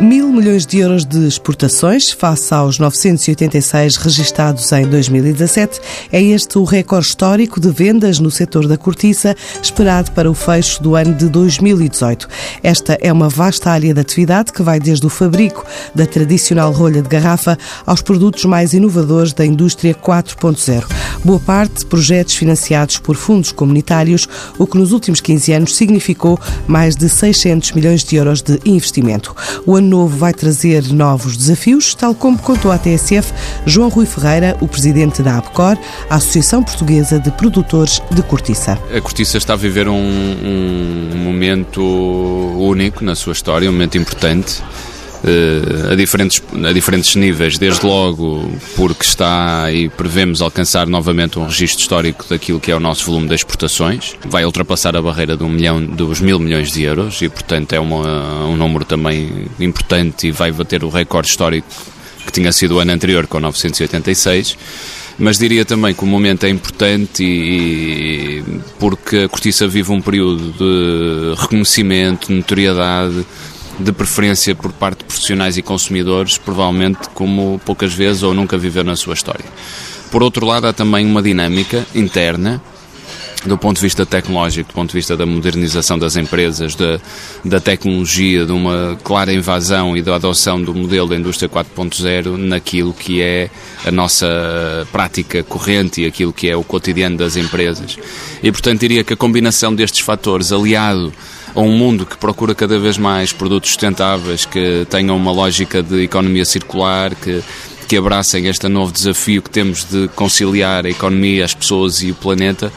Mil milhões de euros de exportações, face aos 986 registados em 2017, é este o recorde histórico de vendas no setor da cortiça, esperado para o fecho do ano de 2018. Esta é uma vasta área de atividade que vai desde o fabrico da tradicional rolha de garrafa aos produtos mais inovadores da indústria 4.0. Boa parte projetos financiados por fundos comunitários, o que nos últimos 15 anos significou mais de 600 milhões de euros de investimento. O ano novo vai trazer novos desafios, tal como contou à TSF João Rui Ferreira, o presidente da ABCOR, a Associação Portuguesa de Produtores de Cortiça. A cortiça está a viver um, um momento único na sua história, um momento importante. Uh, a, diferentes, a diferentes níveis, desde logo porque está e prevemos alcançar novamente um registro histórico daquilo que é o nosso volume de exportações, vai ultrapassar a barreira de um milhão, dos mil milhões de euros e portanto é uma, um número também importante e vai bater o recorde histórico que tinha sido o ano anterior com 986 mas diria também que o momento é importante e, e porque a Cortiça vive um período de reconhecimento, notoriedade, de preferência por parte de profissionais e consumidores, provavelmente como poucas vezes ou nunca viveu na sua história. Por outro lado, há também uma dinâmica interna do ponto de vista tecnológico, do ponto de vista da modernização das empresas, da, da tecnologia, de uma clara invasão e da adoção do modelo da indústria 4.0 naquilo que é a nossa prática corrente e aquilo que é o cotidiano das empresas. E, portanto, diria que a combinação destes fatores, aliado a um mundo que procura cada vez mais produtos sustentáveis, que tenham uma lógica de economia circular, que, que abracem este novo desafio que temos de conciliar a economia, as pessoas e o planeta,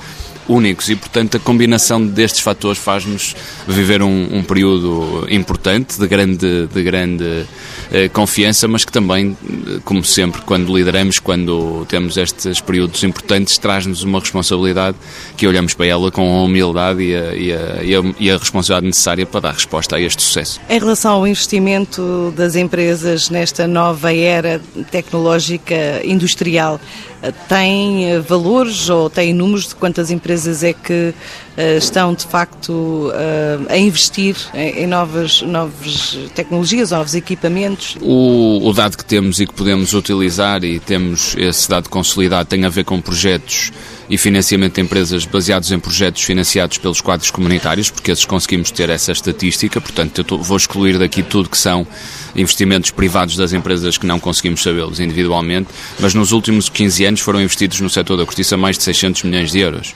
únicos e, portanto, a combinação destes fatores faz-nos viver um, um, período importante, de grande, de grande eh, confiança, mas que também, como sempre, quando lideramos, quando temos estes períodos importantes, traz-nos uma responsabilidade que olhamos para ela com a humildade e a, e, a, e, a, e a responsabilidade necessária para dar resposta a este sucesso. Em relação ao investimento das empresas nesta nova era tecnológica industrial, tem eh, valores ou tem números de quantas empresas é que uh, estão de facto a investir em, novas, novas tecnologias, novos equipamentos? O, o dado que temos e que podemos utilizar e temos esse dado consolidado tem a ver com projetos e financiamento de empresas baseados em projetos financiados pelos quadros comunitários, porque esses conseguimos ter essa estatística, portanto eu vou excluir daqui tudo que são investimentos privados das empresas que não conseguimos sabê-los individualmente, mas nos últimos 15 anos foram investidos no setor da cortiça mais de 600 milhões de euros.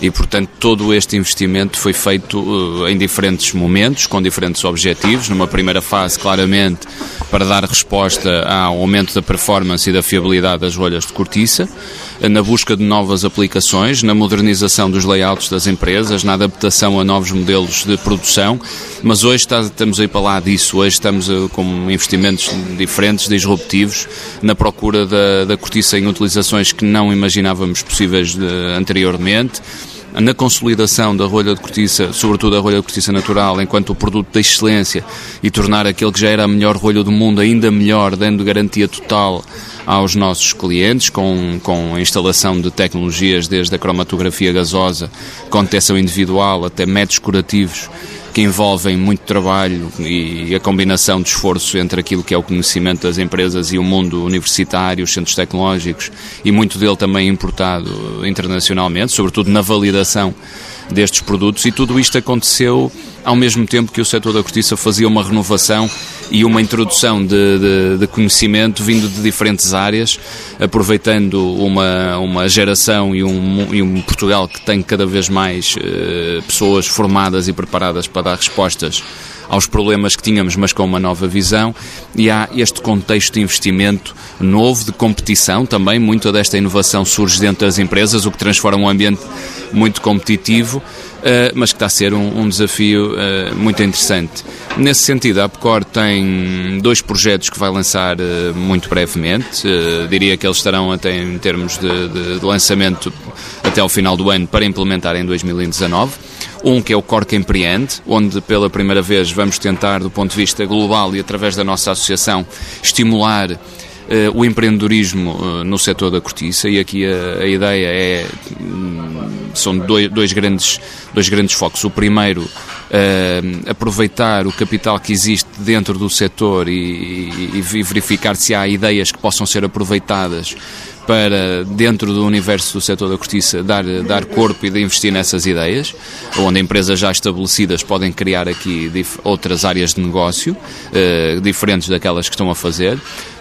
E, portanto, todo este investimento foi feito uh, em diferentes momentos, com diferentes objetivos. Numa primeira fase, claramente, para dar resposta ao aumento da performance e da fiabilidade das rolhas de cortiça, na busca de novas aplicações, na modernização dos layouts das empresas, na adaptação a novos modelos de produção, mas hoje está, estamos aí para lá disso, hoje estamos uh, investimentos diferentes, disruptivos, na procura da, da cortiça em utilizações que não imaginávamos possíveis de, anteriormente, na consolidação da rolha de cortiça, sobretudo a rolha de cortiça natural, enquanto o produto da excelência e tornar aquele que já era a melhor rolha do mundo ainda melhor, dando garantia total aos nossos clientes, com, com a instalação de tecnologias desde a cromatografia gasosa, com detecção individual até métodos curativos que envolvem muito trabalho e a combinação de esforço entre aquilo que é o conhecimento das empresas e o mundo universitário, os centros tecnológicos e muito dele também importado internacionalmente, sobretudo na validação destes produtos. E tudo isto aconteceu ao mesmo tempo que o setor da cortiça fazia uma renovação e uma introdução de, de, de, conhecimento vindo de diferentes áreas, aproveitando uma, uma geração e um, e um Portugal que tem cada vez mais eh, pessoas formadas e preparadas para dar respostas aos problemas que tínhamos, mas com uma nova visão, e há este contexto de investimento novo, de competição também. Muita desta inovação surge dentro das empresas, o que transforma um ambiente muito competitivo, eh, mas que está a ser um, desafio eh, muito interessante. Nesse sentido, a APCOR tem dois projetos que vai lançar eh, muito brevemente. Diria que eles estarão até em termos de, de, de lançamento até ao final do ano para implementar em 2019. Um que é o Cork Empreende, onde pela primeira vez vamos tentar, do ponto de vista global e através da nossa associação, estimular uh, o empreendedorismo uh, no setor da cortiça e aqui a, a ideia é hum, são dois, dois, grandes, dois grandes focos. O primeiro, uh, aproveitar o capital que existe dentro do setor e, e, e verificar se há ideias que possam ser aproveitadas para, dentro do universo do setor da cortiça, dar, dar corpo e de investir nessas ideias, onde empresas já estabelecidas podem criar aqui outras áreas de negócio, uh, diferentes daquelas que estão a fazer.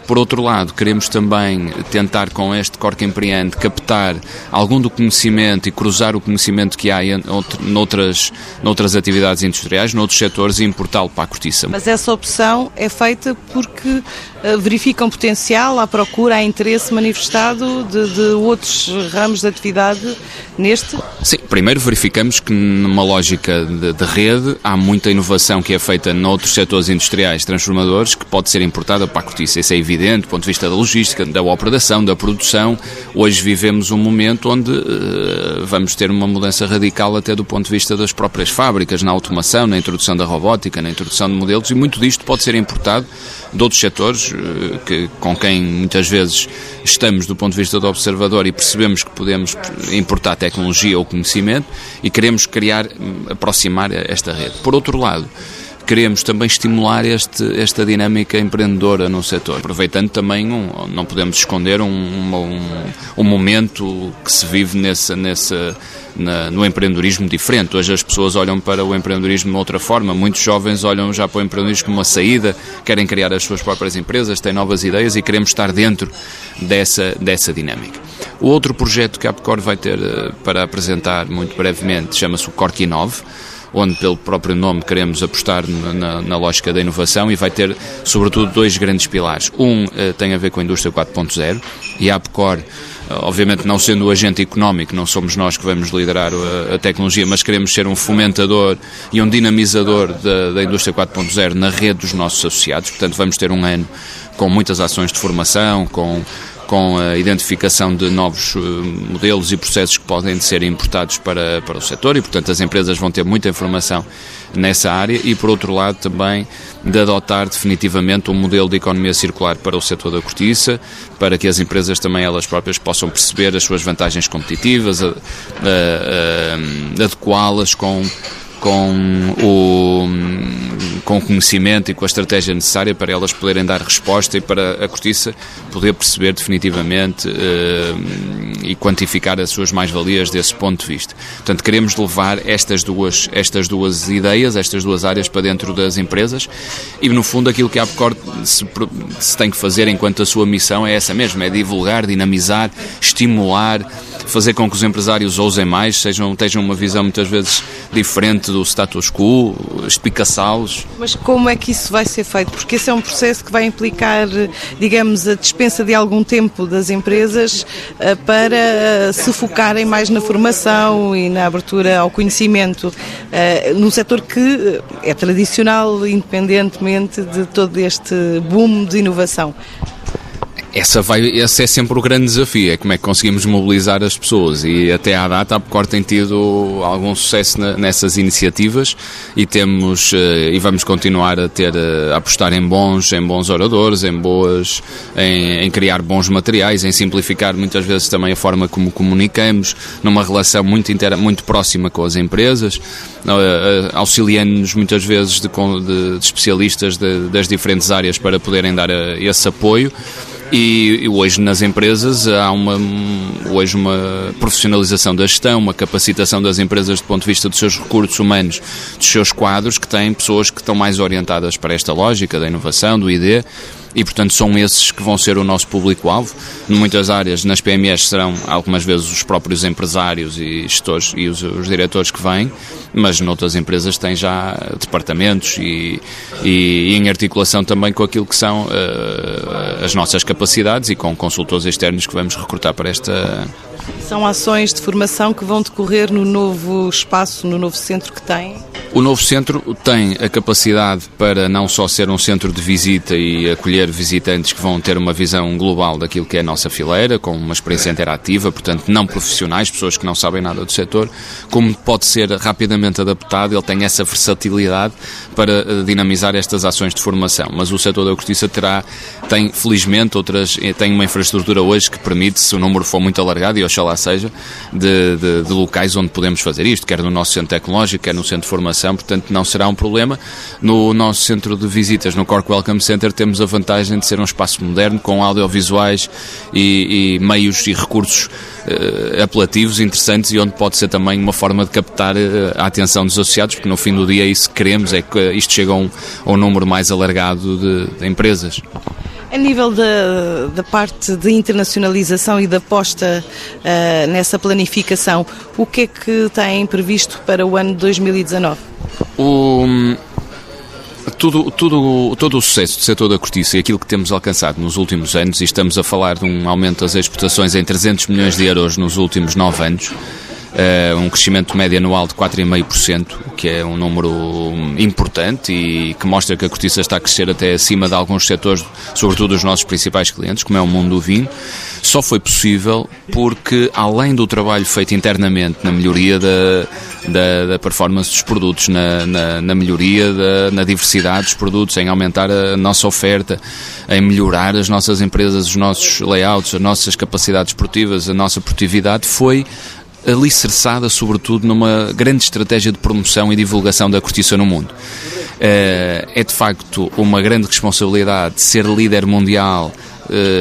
Por outro lado, queremos também tentar com este Corque Empreende captar algum do conhecimento e cruzar o conhecimento que há em noutras, noutras atividades industriais, noutros setores e importá-lo para a cortiça. Mas essa opção é feita porque uh, verificam potencial, à procura, há interesse manifestado de, de outros ramos de atividade neste? Sim, primeiro verificamos que numa lógica de, de, rede há muita inovação que é feita noutros setores industriais transformadores que pode ser importada para a cortiça. Isso é evidente do ponto de vista da logística, da operação, da produção. Hoje vivemos um momento onde uh, vamos ter uma mudança radical até do ponto de vista das próprias fábricas, na automação, na introdução da robótica, na introdução de modelos e muito disto pode ser importado de outros setores uh, que, com quem muitas vezes estamos do ponto de vista do observador e percebemos que podemos importar tecnologia ou conhecimento e queremos criar, aproximar esta rede. Por outro lado, queremos também estimular este, esta dinâmica empreendedora no setor, aproveitando também, um, não podemos esconder, um, um, um momento que se vive nessa, nessa, na, no empreendedorismo diferente. Hoje as pessoas olham para o empreendedorismo de outra forma, muitos jovens olham já para o empreendedorismo como uma saída, querem criar as suas próprias empresas, têm novas ideias e queremos estar dentro dessa, dessa dinâmica. O outro projeto que a Apcor vai ter eh, para apresentar muito brevemente chama-se o Cork Inove, onde pelo próprio nome queremos apostar na, na, lógica da inovação e vai ter sobretudo dois grandes pilares. Um uh, tem a ver com a indústria 4.0 e a Apcor eh, obviamente não sendo o agente económico, não somos nós que vamos liderar a, a tecnologia, mas queremos ser um fomentador e um dinamizador da, da indústria 4.0 na rede dos nossos associados, portanto vamos ter um ano com muitas ações de formação, com com a identificação de novos eh, modelos e processos que podem ser importados para, para o setor. E, portanto, as empresas vão ter muita informação nessa área. E, por outro lado, também de adotar definitivamente um modelo de economia circular para o setor da cortiça, para que as empresas também elas próprias possam perceber as suas vantagens competitivas, adequá-las com com o, com conhecimento e com a estratégia necessária para elas poderem dar resposta e para a cortiça poder perceber definitivamente uh, e quantificar as suas mais-valias desse ponto de vista. Portanto, queremos levar estas duas, estas duas ideias, estas duas áreas para dentro das empresas e, no fundo, aquilo que a APCOR se, se tem que fazer enquanto a sua missão é essa mesma, é divulgar, dinamizar, estimular, fazer com que os empresários ousem mais, sejam, tenham uma visão muitas vezes diferente do status quo, espicaçá-los. Mas como é que isso vai ser feito? Porque esse é um processo que vai implicar, digamos, a dispensa de algum tempo das empresas eh, para eh, se focarem mais na formação e na abertura ao conhecimento, eh, num setor que é tradicional, independentemente de todo este boom de inovação. Essa vai, esse é sempre o grande desafio, é como é que conseguimos mobilizar as pessoas e até à data a Pecor tem tido algum sucesso nessas iniciativas e temos uh, e vamos continuar a ter uh, a apostar em bons, em bons oradores, em boas, em, em, criar bons materiais, em simplificar muitas vezes também a forma como comunicamos, numa relação muito intera, muito próxima com as empresas, uh, auxiliando-nos muitas vezes de, de, de especialistas de, das diferentes áreas para poderem dar esse apoio. E, hoje nas empresas há uma, hoje uma profissionalização da gestão, uma capacitação das empresas do ponto de vista dos seus recursos humanos, dos seus quadros, que têm pessoas que estão mais orientadas para esta lógica da inovação, do ID e, portanto, são esses que vão ser o nosso público-alvo. Em muitas áreas, nas PMEs, serão algumas vezes os próprios empresários e gestores e os, os diretores que vêm, mas noutras empresas têm já departamentos e, e, e em articulação também com aquilo que são uh, as nossas capacidades e com consultores externos que vamos recrutar para esta. São ações de formação que vão decorrer no novo espaço, no novo centro que tem? O novo centro tem a capacidade para não só ser um centro de visita e acolher visitantes que vão ter uma visão global daquilo que é a nossa fileira, com uma experiência interativa, portanto, não profissionais, pessoas que não sabem nada do setor, como pode ser rapidamente adaptado, ele tem essa versatilidade para eh, dinamizar estas ações de formação. Mas o setor da cortiça terá, tem felizmente outras, eh, tem uma infraestrutura hoje que permite, se o número for muito alargado, e oxalá seja, de, de, de, locais onde podemos fazer isto, quer no nosso centro tecnológico, quer no centro de formação, portanto não será um problema. No nosso centro de visitas, no Cork Welcome Center, temos a vantagem de ser um espaço moderno, com audiovisuais e, e meios e recursos uh, apelativos, interessantes e onde pode ser também uma forma de captar uh, a atenção dos associados, porque no fim do dia isso que queremos é que isto chegue a um, a um número mais alargado de, de empresas. A nível da, da, parte de internacionalização e da aposta uh, nessa planificação, o que é que têm previsto para o ano 2019? O, tudo, tudo, todo o sucesso do setor da cortiça e aquilo que temos alcançado nos últimos anos, e estamos a falar de um aumento das exportações em 300 milhões de euros nos últimos nove anos, uh, um crescimento médio anual de 4,5%, que é um número importante e que mostra que a cortiça está a crescer até acima de alguns setores, sobretudo os nossos principais clientes, como é o mundo do vinho. Só foi possível porque, além do trabalho feito internamente na melhoria da, da, da performance dos produtos, na, na, na melhoria da na diversidade dos produtos, em aumentar a nossa oferta, em melhorar as nossas empresas, os nossos layouts, as nossas capacidades esportivas, a nossa produtividade, foi alicerçada sobretudo numa grande estratégia de promoção e divulgação da cortiça no mundo. Eh, é de facto uma grande responsabilidade ser líder mundial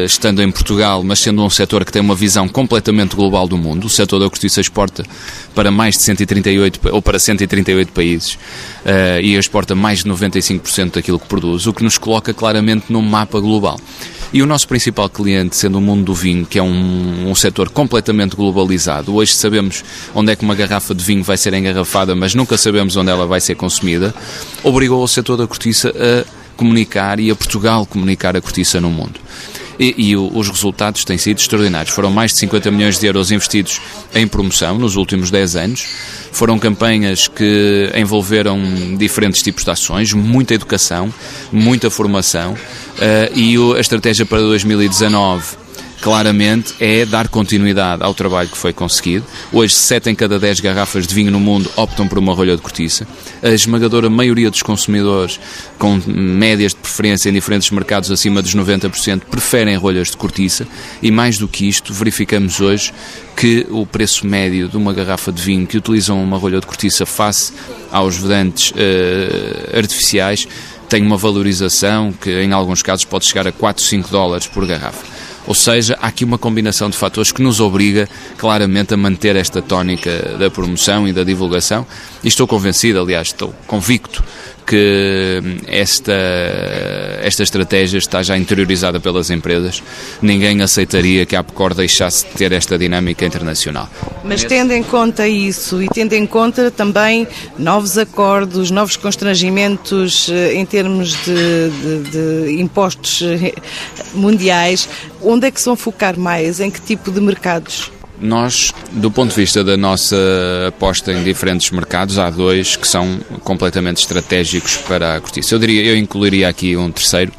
estando em Portugal, mas sendo um setor que tem uma visão completamente global do mundo. O setor da cortiça exporta para mais de 138 ou para 138 países uh, e exporta mais de 95% daquilo que produz, o que nos coloca claramente num mapa global. E o nosso principal cliente, sendo o mundo do vinho, que é um, um setor completamente globalizado, hoje sabemos onde é que uma garrafa de vinho vai ser engarrafada, mas nunca sabemos onde ela vai ser consumida, obrigou o setor da cortiça a comunicar e a Portugal comunicar a cortiça no mundo. E, e, os resultados têm sido extraordinários. Foram mais de 50 milhões de euros investidos em promoção nos últimos 10 anos. Foram campanhas que envolveram diferentes tipos de ações, muita educação, muita formação. Uh, e a estratégia para 2019 claramente é dar continuidade ao trabalho que foi conseguido. Hoje, 7 em cada 10 garrafas de vinho no mundo optam por uma rolha de cortiça. A esmagadora maioria dos consumidores, com médias de preferência em diferentes mercados acima dos 90%, preferem rolhas de cortiça. E mais do que isto, verificamos hoje que o preço médio de uma garrafa de vinho que utilizam uma rolha de cortiça face aos vedantes uh, artificiais tem uma valorização que em alguns casos pode chegar a 4, 5 dólares por garrafa. Ou seja, há aqui uma combinação de fatores que nos obriga claramente a manter esta tónica da promoção e da divulgação. E estou convencido, aliás, estou convicto que esta, esta estratégia está já interiorizada pelas empresas. Ninguém aceitaria que a Apcor deixasse de ter esta dinâmica internacional. Mas tendo em conta isso e tendo em conta também novos acordos, novos constrangimentos eh, em termos de, de, de impostos eh, mundiais, onde é que se vão focar mais? Em que tipo de mercados? Nós, do ponto de vista da nossa aposta em diferentes mercados, há dois que são completamente estratégicos para a cortiça. Eu diria, eu incluiria aqui um terceiro,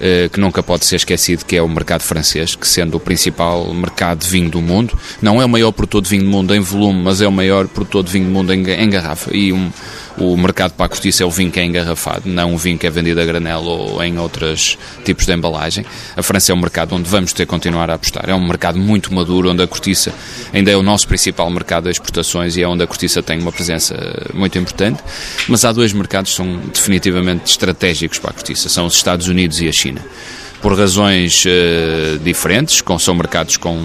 eh, que nunca pode ser esquecido, que é o mercado francês, que sendo o principal mercado de vinho do mundo, não é o maior produtor de vinho do mundo em volume, mas é o maior produtor de vinho do mundo em, garrafa. E um, o mercado para a cortiça é o vinho que é engarrafado, não o vinho que é vendido a granel ou em outros tipos de embalagem. A França é um mercado onde vamos ter que continuar a apostar. É um mercado muito maduro, onde a cortiça ainda é o nosso principal mercado de exportações e é onde a cortiça tem uma presença muito importante. Mas há dois mercados que são definitivamente estratégicos para a cortiça, são os Estados Unidos e a China por razões uh, diferentes, com, são mercados com,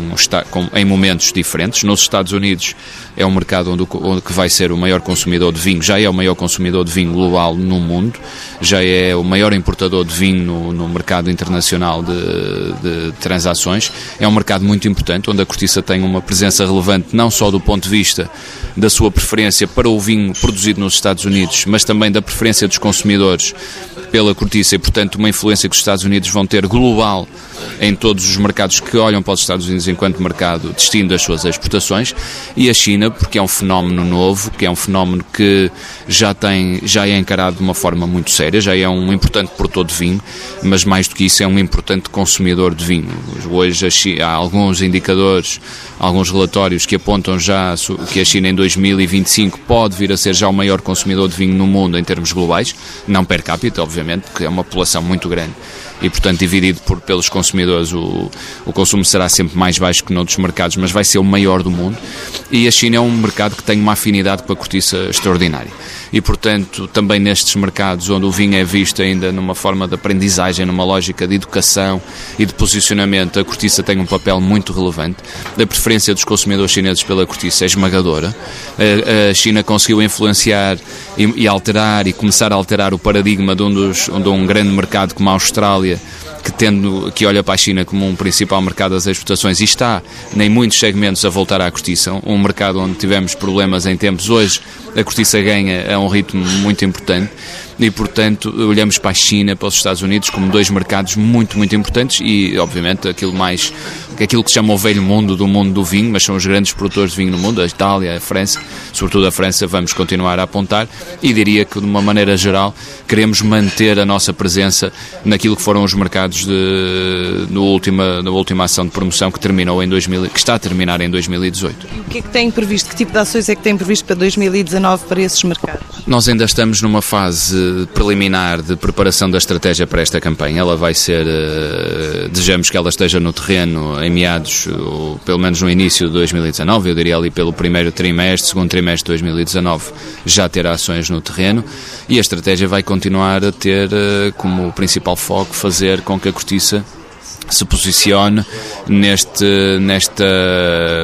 com, em momentos diferentes. Nos Estados Unidos é um mercado onde, onde que vai ser o maior consumidor de vinho, já é o maior consumidor de vinho global no mundo, já é o maior importador de vinho no, no mercado internacional de, de, transações. É um mercado muito importante, onde a cortiça tem uma presença relevante não só do ponto de vista da sua preferência para o vinho produzido nos Estados Unidos, mas também da preferência dos consumidores pela cortiça e, portanto, uma influência que os Estados Unidos vão ter global em todos os mercados que olham para os Estados Unidos enquanto mercado destino das suas exportações. E a China, porque é um fenómeno novo, que é um fenómeno que já tem, já é encarado de uma forma muito séria, já é um importante produtor de vinho, mas mais do que isso é um importante consumidor de vinho. Hoje China, há alguns indicadores, alguns relatórios que apontam já que a China em 2025 pode vir a ser já o maior consumidor de vinho no mundo em termos globais, não per capita, obviamente obviamente, que é uma população muito grande. E, portanto, dividido por, pelos consumidores, o, o consumo será sempre mais baixo que noutros mercados, mas vai ser o maior do mundo. E a China é um mercado que tem uma afinidade com a cortiça extraordinária. E, portanto, também nestes mercados onde o vinho é visto ainda numa forma de aprendizagem, numa lógica de educação e de posicionamento, a cortiça tem um papel muito relevante. A preferência dos consumidores chineses pela cortiça é esmagadora. A China conseguiu influenciar e alterar e começar a alterar o paradigma de um, dos, de um grande mercado como a Austrália que tendo que olha para a China como um principal mercado das exportações e está em muitos segmentos a voltar à cortiça, um mercado onde tivemos problemas em tempos hoje, a cortiça ganha a um ritmo muito importante e, portanto, olhamos para a China, para os Estados Unidos como dois mercados muito, muito importantes e, obviamente, aquilo mais aquilo que se chama o velho mundo do mundo do vinho, mas são os grandes produtores de vinho no mundo, a Itália, a França, sobretudo a França, vamos continuar a apontar e diria que, de uma maneira geral, queremos manter a nossa presença naquilo que foram os mercados de, no última, na última ação de promoção que terminou em 2000, que está a terminar em 2018. E o que é que tem previsto? Que tipo de ações é que tem previsto para 2019 para esses mercados? Nós ainda estamos numa fase preliminar de preparação da estratégia para esta campanha. Ela vai ser, uh, desejamos que ela esteja no terreno em meados, ou pelo menos no início de 2019, eu diria ali pelo primeiro trimestre, segundo trimestre de 2019, já ter ações no terreno e a estratégia vai continuar a ter uh, como principal foco fazer com que a cortiça se posicione neste, nesta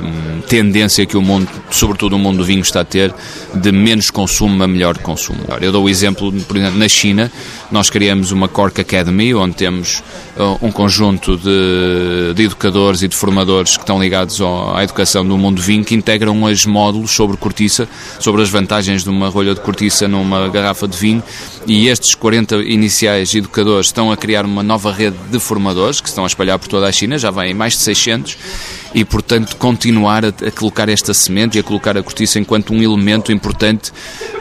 hum, tendência que o mundo, sobretudo o mundo do vinho, está a ter de menos consumo a melhor consumo. Eu dou o exemplo, por exemplo, na China, nós criamos uma Cork Academy, onde temos uh, um conjunto de, de educadores e de formadores que estão ligados à educação do mundo do vinho, que integram os módulos sobre cortiça, sobre as vantagens de uma rolha de cortiça numa garrafa de vinho, e estes 40 iniciais educadores estão a criar uma nova rede de formadores que estão a espalhar por toda a China, já vem mais de 600, e portanto continuar a, a colocar esta semente e a colocar a cortiça enquanto um elemento importante,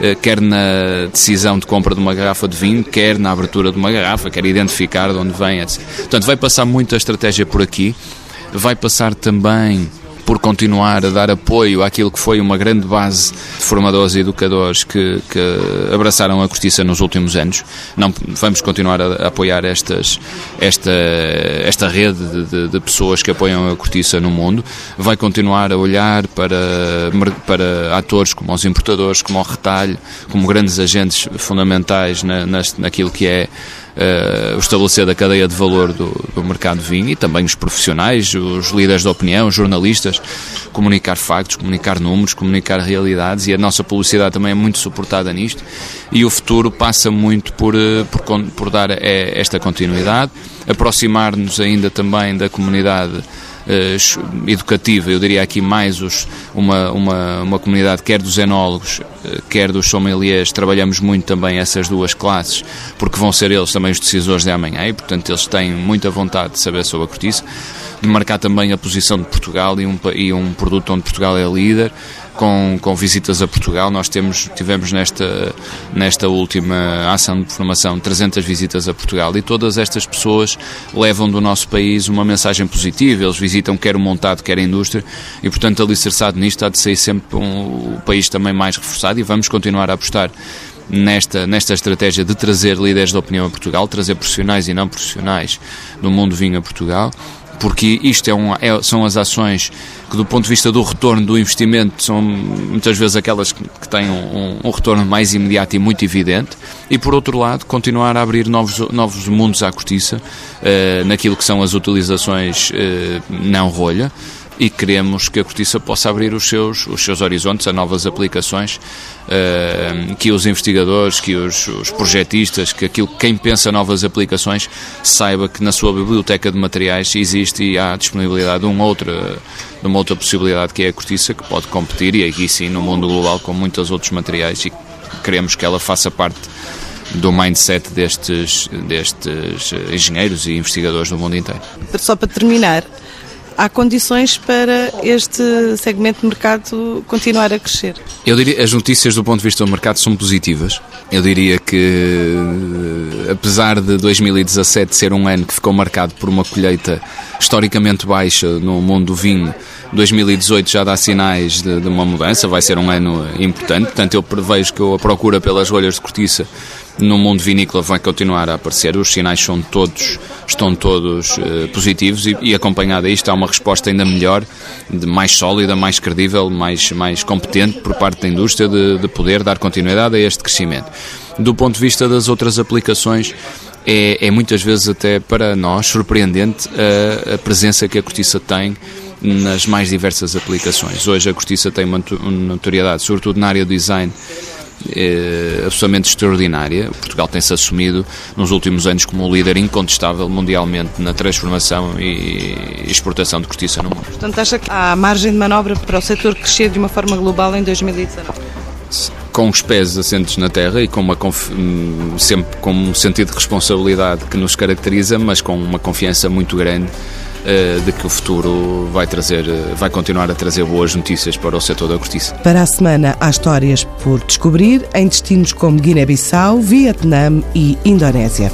eh, quer na decisão de compra de uma garrafa de vinho, quer na abertura de uma garrafa, quer identificar de onde vem, etc. Portanto, vai passar muito a estratégia por aqui, vai passar também por continuar a dar apoio àquilo que foi uma grande base de formadores e educadores que, que abraçaram a cortiça nos últimos anos. Não, vamos continuar a, apoiar estas, esta, esta rede de, de, pessoas que apoiam a cortiça no mundo. Vai continuar a olhar para, para atores como os importadores, como o retalho, como grandes agentes fundamentais na, naquilo que é uh, o estabelecer da cadeia de valor do, do mercado de vinho e também os profissionais, os líderes de opinião, os jornalistas, comunicar factos, comunicar números, comunicar realidades e a nossa publicidade também é muito suportada nisto. E o futuro passa muito por, eh, por, por dar eh, esta continuidade, aproximar-nos ainda também da comunidade educativa, eu diria aqui mais os, uma, uma, uma comunidade quer dos enólogos, uh, quer dos sommeliers, trabalhamos muito também essas duas classes, porque vão ser eles também os decisores de amanhã e, portanto, eles têm muita vontade de saber sobre a cortiça, de marcar também a posição de Portugal e um, e um produto onde Portugal é líder, com, com visitas a Portugal. Nós temos, tivemos nesta, nesta última ação de formação 300 visitas a Portugal e todas estas pessoas levam do nosso país uma mensagem positiva. Eles visitam quer o montado, quer a indústria e, portanto, alicerçado nisto há de sair sempre um, o país também mais reforçado e vamos continuar a apostar nesta, nesta estratégia de trazer líderes de opinião a Portugal, trazer profissionais e não profissionais do mundo vinho a Portugal porque isto é um, é, são as ações que, do ponto de vista do retorno do investimento, são muitas vezes aquelas que, que têm um, um, retorno mais imediato e muito evidente, e por outro lado, continuar a abrir novos, novos mundos à cortiça, uh, naquilo que são as utilizações uh, não rolha e queremos que a cortiça possa abrir os seus, os seus horizontes a novas aplicações, uh, que os investigadores, que os, os projetistas, que aquilo, quem pensa novas aplicações saiba que na sua biblioteca de materiais existe e há disponibilidade de uma outra, de uma outra possibilidade que é a cortiça, que pode competir, e aqui sim no mundo global com muitos outros materiais e queremos que ela faça parte do mindset destes, destes engenheiros e investigadores do mundo inteiro. Só para terminar, há condições para este segmento de mercado continuar a crescer? Eu diria as notícias do ponto de vista do mercado são positivas. Eu diria que, apesar de 2017 ser um ano que ficou marcado por uma colheita historicamente baixa no mundo do vinho, 2018 já dá sinais de, de uma mudança, vai ser um ano importante. Portanto, eu prevejo que a procura pelas rolhas de cortiça no mundo vinícola vai continuar a aparecer. Os sinais são todos, estão todos uh, positivos e, e acompanhado a isto há uma resposta ainda melhor, de mais sólida, mais credível, mais, mais competente por parte da indústria de, de poder dar continuidade a este crescimento. Do ponto de vista das outras aplicações, é, é muitas vezes até para nós surpreendente a, a presença que a cortiça tem nas mais diversas aplicações. Hoje a cortiça tem uma notoriedade, sobretudo na área do design, é, absolutamente extraordinária. Portugal tem-se assumido nos últimos anos como o líder incontestável mundialmente na transformação e exportação de cortiça no mundo. Portanto, acha que há margem de manobra para o setor crescer de uma forma global em 2019? Com os pés assentes na terra e com uma hum, sempre com um sentido de responsabilidade que nos caracteriza, mas com uma confiança muito grande eh, de que o futuro vai trazer, eh, vai continuar a trazer boas notícias para o setor da cortiça. Para a semana há histórias por descobrir em destinos como Guiné-Bissau, Vietnã e Indonésia.